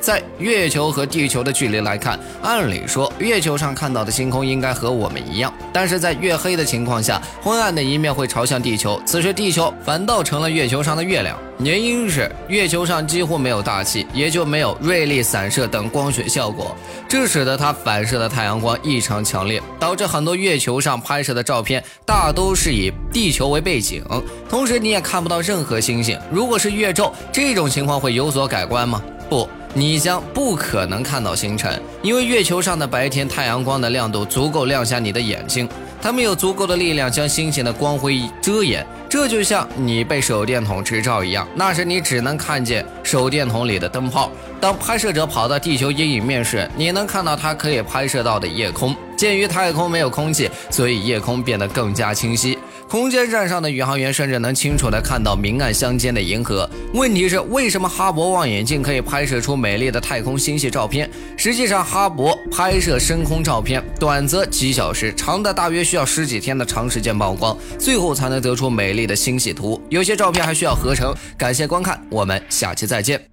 在月球和地球的距离来看，按理说月球上看到的星空应该和我们一样，但是在月黑的情况下，昏暗的一面会朝向地球，此时地球反倒成了月球上的月亮。原因是月球上几乎没有大气，也就没有锐利散射等光学效果，这使得它反射的太阳光异常强烈，导致很多月球上拍摄的照片大都是以地球为背景，同时你也看不到任何星星。如果是月昼，这种情况会有所改观吗？不，你将不可能看到星辰，因为月球上的白天太阳光的亮度足够亮瞎你的眼睛，它们有足够的力量将星星的光辉遮掩。这就像你被手电筒直照一样，那时你只能看见手电筒里的灯泡。当拍摄者跑到地球阴影面时，你能看到他可以拍摄到的夜空。鉴于太空没有空气，所以夜空变得更加清晰。空间站上的宇航员甚至能清楚地看到明暗相间的银河。问题是，为什么哈勃望远镜可以拍摄出美丽的太空星系照片？实际上，哈勃拍摄深空照片，短则几小时，长的大约需要十几天的长时间曝光，最后才能得出美丽。的星系图，有些照片还需要合成。感谢观看，我们下期再见。